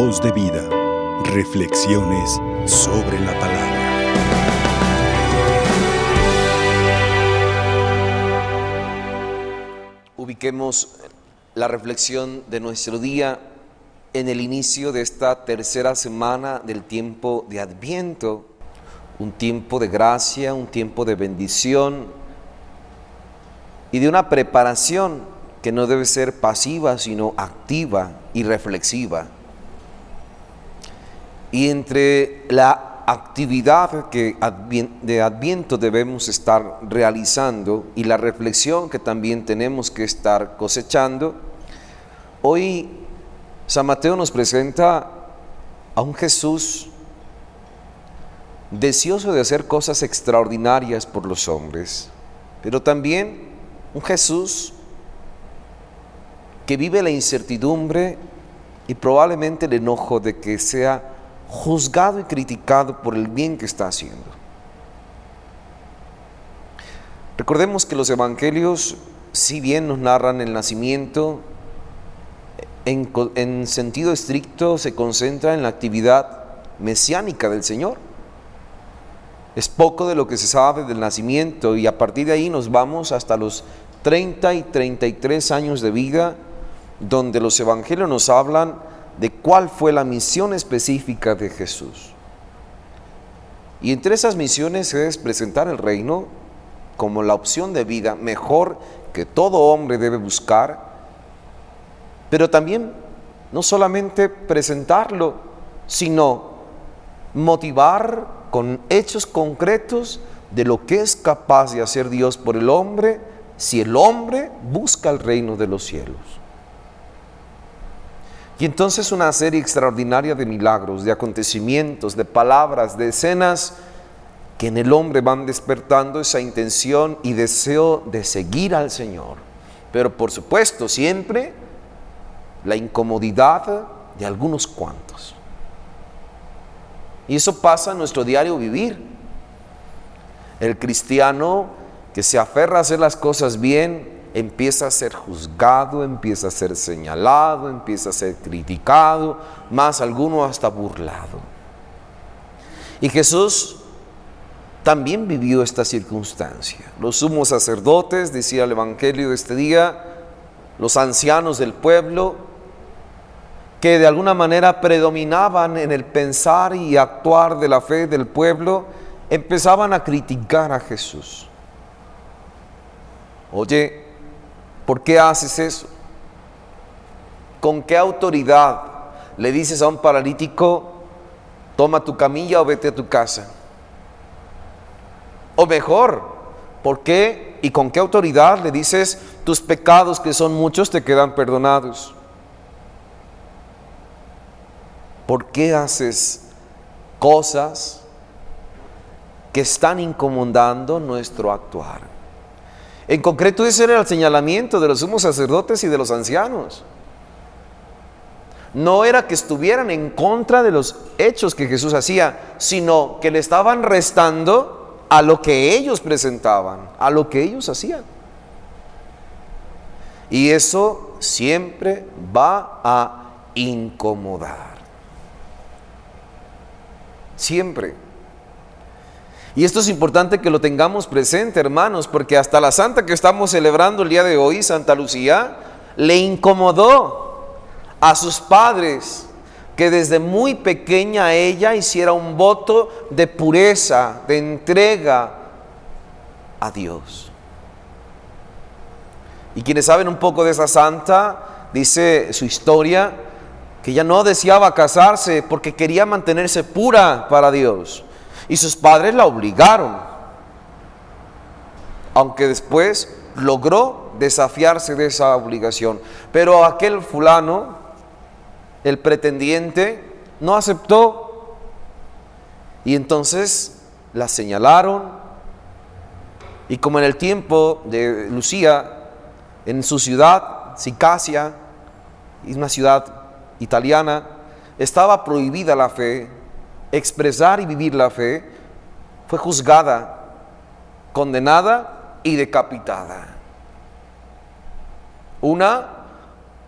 Voz de vida. Reflexiones sobre la palabra. Ubiquemos la reflexión de nuestro día en el inicio de esta tercera semana del tiempo de Adviento, un tiempo de gracia, un tiempo de bendición y de una preparación que no debe ser pasiva, sino activa y reflexiva. Y entre la actividad que de Adviento debemos estar realizando y la reflexión que también tenemos que estar cosechando, hoy San Mateo nos presenta a un Jesús deseoso de hacer cosas extraordinarias por los hombres, pero también un Jesús que vive la incertidumbre y probablemente el enojo de que sea juzgado y criticado por el bien que está haciendo. Recordemos que los evangelios, si bien nos narran el nacimiento, en, en sentido estricto se concentra en la actividad mesiánica del Señor. Es poco de lo que se sabe del nacimiento y a partir de ahí nos vamos hasta los 30 y 33 años de vida donde los evangelios nos hablan de cuál fue la misión específica de Jesús. Y entre esas misiones es presentar el reino como la opción de vida mejor que todo hombre debe buscar, pero también no solamente presentarlo, sino motivar con hechos concretos de lo que es capaz de hacer Dios por el hombre si el hombre busca el reino de los cielos. Y entonces una serie extraordinaria de milagros, de acontecimientos, de palabras, de escenas que en el hombre van despertando esa intención y deseo de seguir al Señor. Pero por supuesto, siempre la incomodidad de algunos cuantos. Y eso pasa en nuestro diario vivir. El cristiano que se aferra a hacer las cosas bien, empieza a ser juzgado, empieza a ser señalado, empieza a ser criticado, más alguno hasta burlado. Y Jesús también vivió esta circunstancia. Los sumos sacerdotes, decía el Evangelio de este día, los ancianos del pueblo, que de alguna manera predominaban en el pensar y actuar de la fe del pueblo, empezaban a criticar a Jesús. Oye, ¿Por qué haces eso? ¿Con qué autoridad le dices a un paralítico, toma tu camilla o vete a tu casa? O mejor, ¿por qué y con qué autoridad le dices, tus pecados que son muchos te quedan perdonados? ¿Por qué haces cosas que están incomodando nuestro actuar? En concreto ese era el señalamiento de los sumos sacerdotes y de los ancianos. No era que estuvieran en contra de los hechos que Jesús hacía, sino que le estaban restando a lo que ellos presentaban, a lo que ellos hacían. Y eso siempre va a incomodar. Siempre. Y esto es importante que lo tengamos presente, hermanos, porque hasta la santa que estamos celebrando el día de hoy, Santa Lucía, le incomodó a sus padres que desde muy pequeña ella hiciera un voto de pureza, de entrega a Dios. Y quienes saben un poco de esa santa, dice su historia, que ella no deseaba casarse porque quería mantenerse pura para Dios. Y sus padres la obligaron, aunque después logró desafiarse de esa obligación. Pero aquel fulano, el pretendiente, no aceptó. Y entonces la señalaron. Y como en el tiempo de Lucía, en su ciudad, Sicasia, una ciudad italiana, estaba prohibida la fe, expresar y vivir la fe, fue juzgada, condenada y decapitada. Una,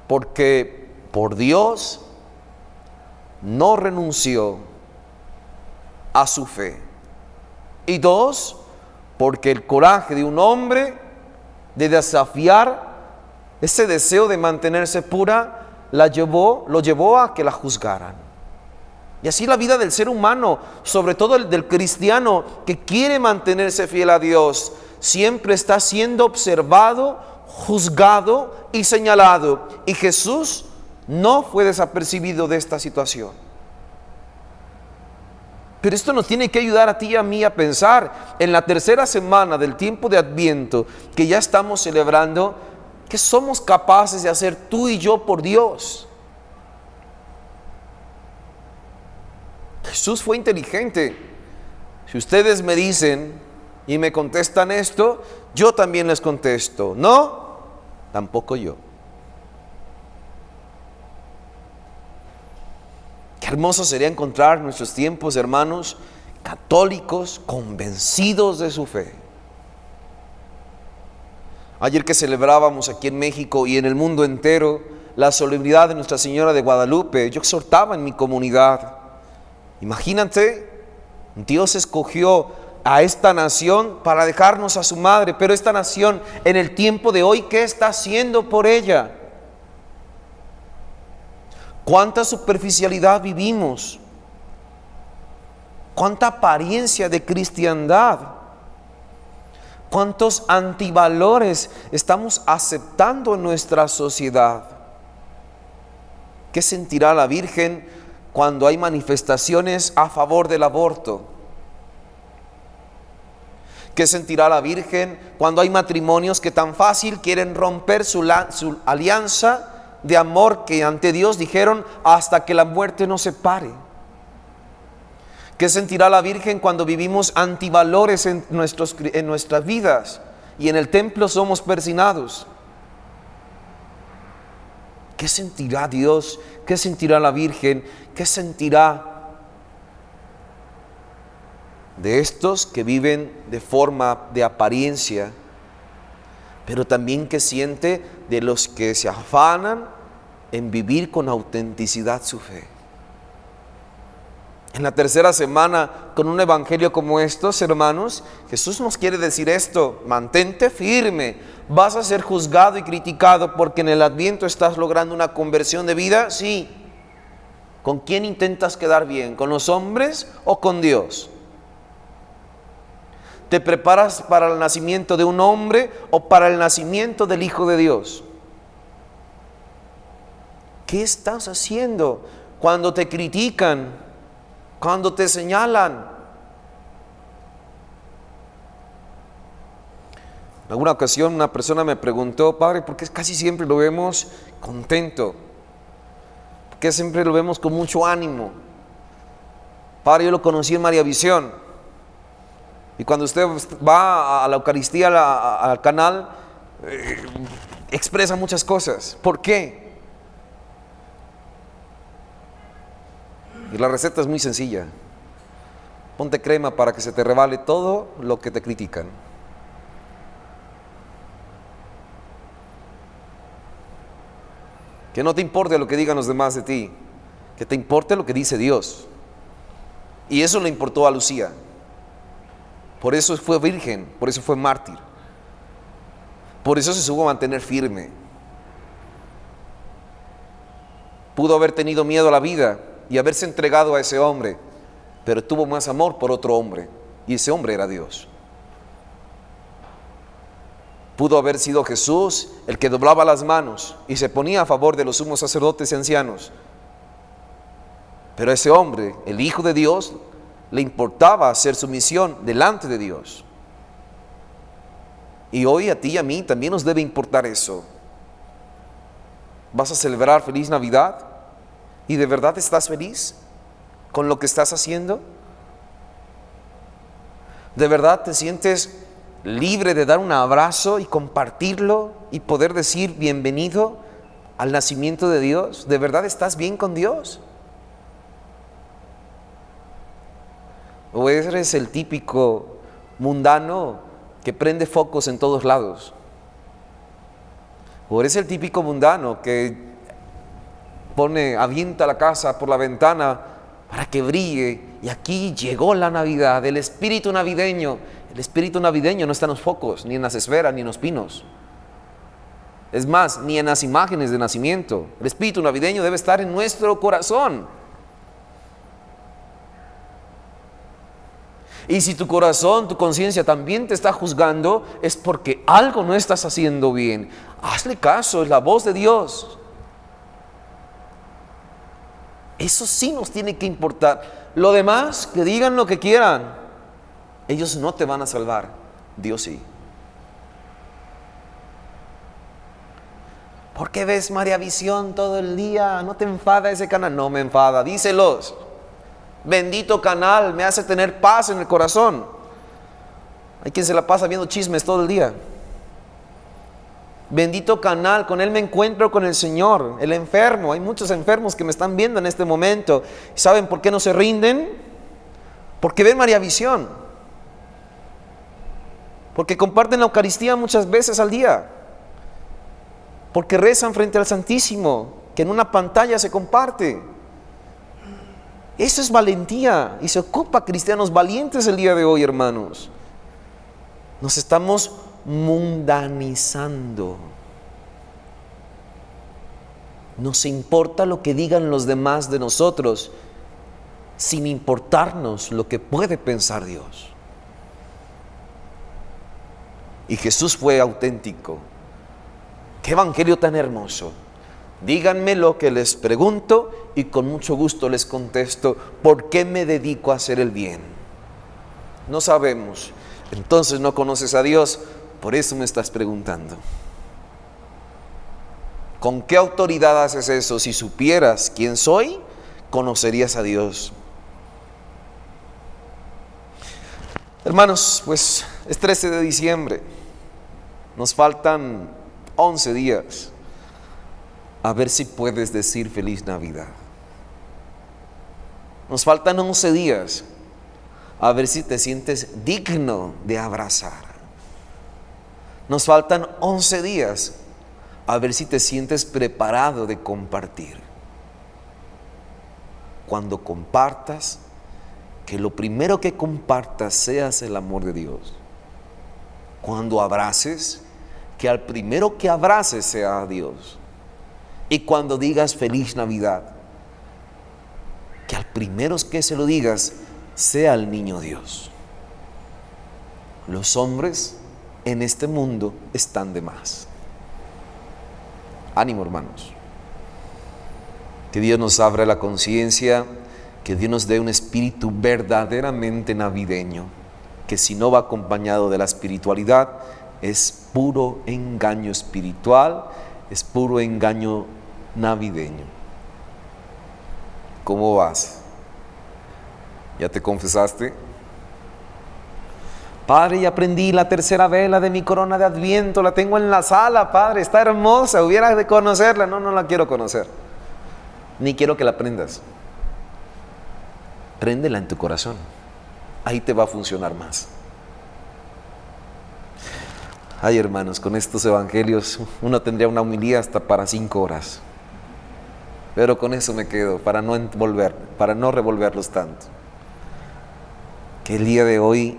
porque por Dios no renunció a su fe. Y dos, porque el coraje de un hombre de desafiar ese deseo de mantenerse pura la llevó, lo llevó a que la juzgaran. Y así la vida del ser humano, sobre todo el del cristiano que quiere mantenerse fiel a Dios, siempre está siendo observado, juzgado y señalado. Y Jesús no fue desapercibido de esta situación. Pero esto nos tiene que ayudar a ti y a mí a pensar en la tercera semana del tiempo de Adviento que ya estamos celebrando, que somos capaces de hacer tú y yo por Dios. Jesús fue inteligente. Si ustedes me dicen y me contestan esto, yo también les contesto. No, tampoco yo. Qué hermoso sería encontrar nuestros tiempos, hermanos, católicos convencidos de su fe. Ayer que celebrábamos aquí en México y en el mundo entero la solemnidad de Nuestra Señora de Guadalupe, yo exhortaba en mi comunidad, imagínate, Dios escogió a esta nación para dejarnos a su madre, pero esta nación en el tiempo de hoy, ¿qué está haciendo por ella? ¿Cuánta superficialidad vivimos? ¿Cuánta apariencia de cristiandad? ¿Cuántos antivalores estamos aceptando en nuestra sociedad? ¿Qué sentirá la Virgen cuando hay manifestaciones a favor del aborto? ¿Qué sentirá la Virgen cuando hay matrimonios que tan fácil quieren romper su, su alianza de amor que ante Dios dijeron hasta que la muerte nos separe? ¿Qué sentirá la Virgen cuando vivimos antivalores en, nuestros, en nuestras vidas y en el templo somos persinados? ¿Qué sentirá Dios? ¿Qué sentirá la Virgen? ¿Qué sentirá de estos que viven de forma de apariencia, pero también que siente de los que se afanan en vivir con autenticidad su fe? En la tercera semana, con un evangelio como estos, hermanos, Jesús nos quiere decir esto, mantente firme, vas a ser juzgado y criticado porque en el adviento estás logrando una conversión de vida, sí. ¿Con quién intentas quedar bien? ¿Con los hombres o con Dios? ¿Te preparas para el nacimiento de un hombre o para el nacimiento del Hijo de Dios? ¿Qué estás haciendo cuando te critican? Cuando te señalan. En alguna ocasión una persona me preguntó, Padre, ¿por qué casi siempre lo vemos contento? ¿Por qué siempre lo vemos con mucho ánimo? Padre, yo lo conocí en María Visión. Y cuando usted va a la Eucaristía, al canal, eh, expresa muchas cosas. ¿Por qué? Y la receta es muy sencilla. Ponte crema para que se te revale todo lo que te critican. Que no te importe lo que digan los demás de ti, que te importe lo que dice Dios. Y eso le importó a Lucía. Por eso fue virgen, por eso fue mártir. Por eso se supo mantener firme. Pudo haber tenido miedo a la vida, y haberse entregado a ese hombre, pero tuvo más amor por otro hombre, y ese hombre era Dios. Pudo haber sido Jesús el que doblaba las manos y se ponía a favor de los sumos sacerdotes y ancianos. Pero a ese hombre, el Hijo de Dios, le importaba hacer su misión delante de Dios. Y hoy a ti y a mí también nos debe importar eso. ¿Vas a celebrar feliz Navidad? ¿Y de verdad estás feliz con lo que estás haciendo? ¿De verdad te sientes libre de dar un abrazo y compartirlo y poder decir bienvenido al nacimiento de Dios? ¿De verdad estás bien con Dios? ¿O eres el típico mundano que prende focos en todos lados? ¿O eres el típico mundano que pone, avienta la casa por la ventana para que brille. Y aquí llegó la Navidad, el espíritu navideño. El espíritu navideño no está en los focos, ni en las esferas, ni en los pinos. Es más, ni en las imágenes de nacimiento. El espíritu navideño debe estar en nuestro corazón. Y si tu corazón, tu conciencia también te está juzgando, es porque algo no estás haciendo bien. Hazle caso, es la voz de Dios. Eso sí nos tiene que importar. Lo demás, que digan lo que quieran, ellos no te van a salvar. Dios sí. ¿Por qué ves María Visión todo el día? ¿No te enfada ese canal? No me enfada, díselos. Bendito canal, me hace tener paz en el corazón. Hay quien se la pasa viendo chismes todo el día. Bendito canal, con él me encuentro con el Señor, el enfermo. Hay muchos enfermos que me están viendo en este momento. ¿Saben por qué no se rinden? Porque ven María Visión. Porque comparten la Eucaristía muchas veces al día. Porque rezan frente al Santísimo, que en una pantalla se comparte. Eso es valentía y se ocupa cristianos valientes el día de hoy, hermanos. Nos estamos mundanizando. Nos importa lo que digan los demás de nosotros, sin importarnos lo que puede pensar Dios. Y Jesús fue auténtico. Qué evangelio tan hermoso. Díganme lo que les pregunto y con mucho gusto les contesto, ¿por qué me dedico a hacer el bien? No sabemos. Entonces no conoces a Dios, por eso me estás preguntando. ¿Con qué autoridad haces eso? Si supieras quién soy, conocerías a Dios. Hermanos, pues es 13 de diciembre. Nos faltan 11 días a ver si puedes decir feliz Navidad. Nos faltan 11 días a ver si te sientes digno de abrazar. Nos faltan 11 días a ver si te sientes preparado de compartir. Cuando compartas, que lo primero que compartas seas el amor de Dios. Cuando abraces, que al primero que abraces sea a Dios. Y cuando digas feliz Navidad, que al primero que se lo digas sea el niño Dios. Los hombres en este mundo están de más. Ánimo hermanos. Que Dios nos abra la conciencia, que Dios nos dé un espíritu verdaderamente navideño, que si no va acompañado de la espiritualidad, es puro engaño espiritual, es puro engaño navideño. ¿Cómo vas? ¿Ya te confesaste? Padre, ya aprendí la tercera vela de mi corona de adviento, la tengo en la sala, Padre, está hermosa, hubiera de conocerla. No, no la quiero conocer. Ni quiero que la aprendas. Préndela en tu corazón. Ahí te va a funcionar más. Ay, hermanos, con estos evangelios uno tendría una humildad hasta para cinco horas. Pero con eso me quedo, para no envolver, para no revolverlos tanto. Que el día de hoy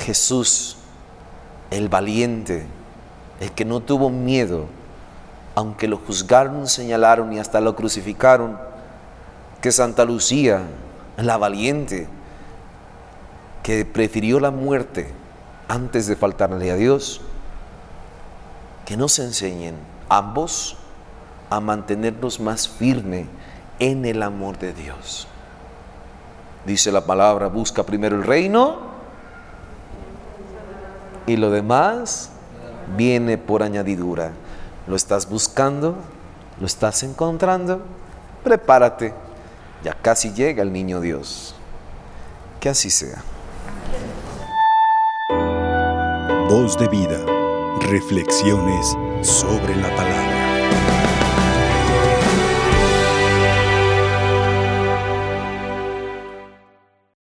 Jesús, el valiente, el que no tuvo miedo, aunque lo juzgaron, señalaron y hasta lo crucificaron, que Santa Lucía, la valiente, que prefirió la muerte antes de faltarle a Dios, que nos enseñen ambos a mantenernos más firme en el amor de Dios. Dice la palabra, busca primero el reino y lo demás viene por añadidura. ¿Lo estás buscando? ¿Lo estás encontrando? Prepárate, ya casi llega el niño Dios. Que así sea. Voz de vida, reflexiones sobre la palabra.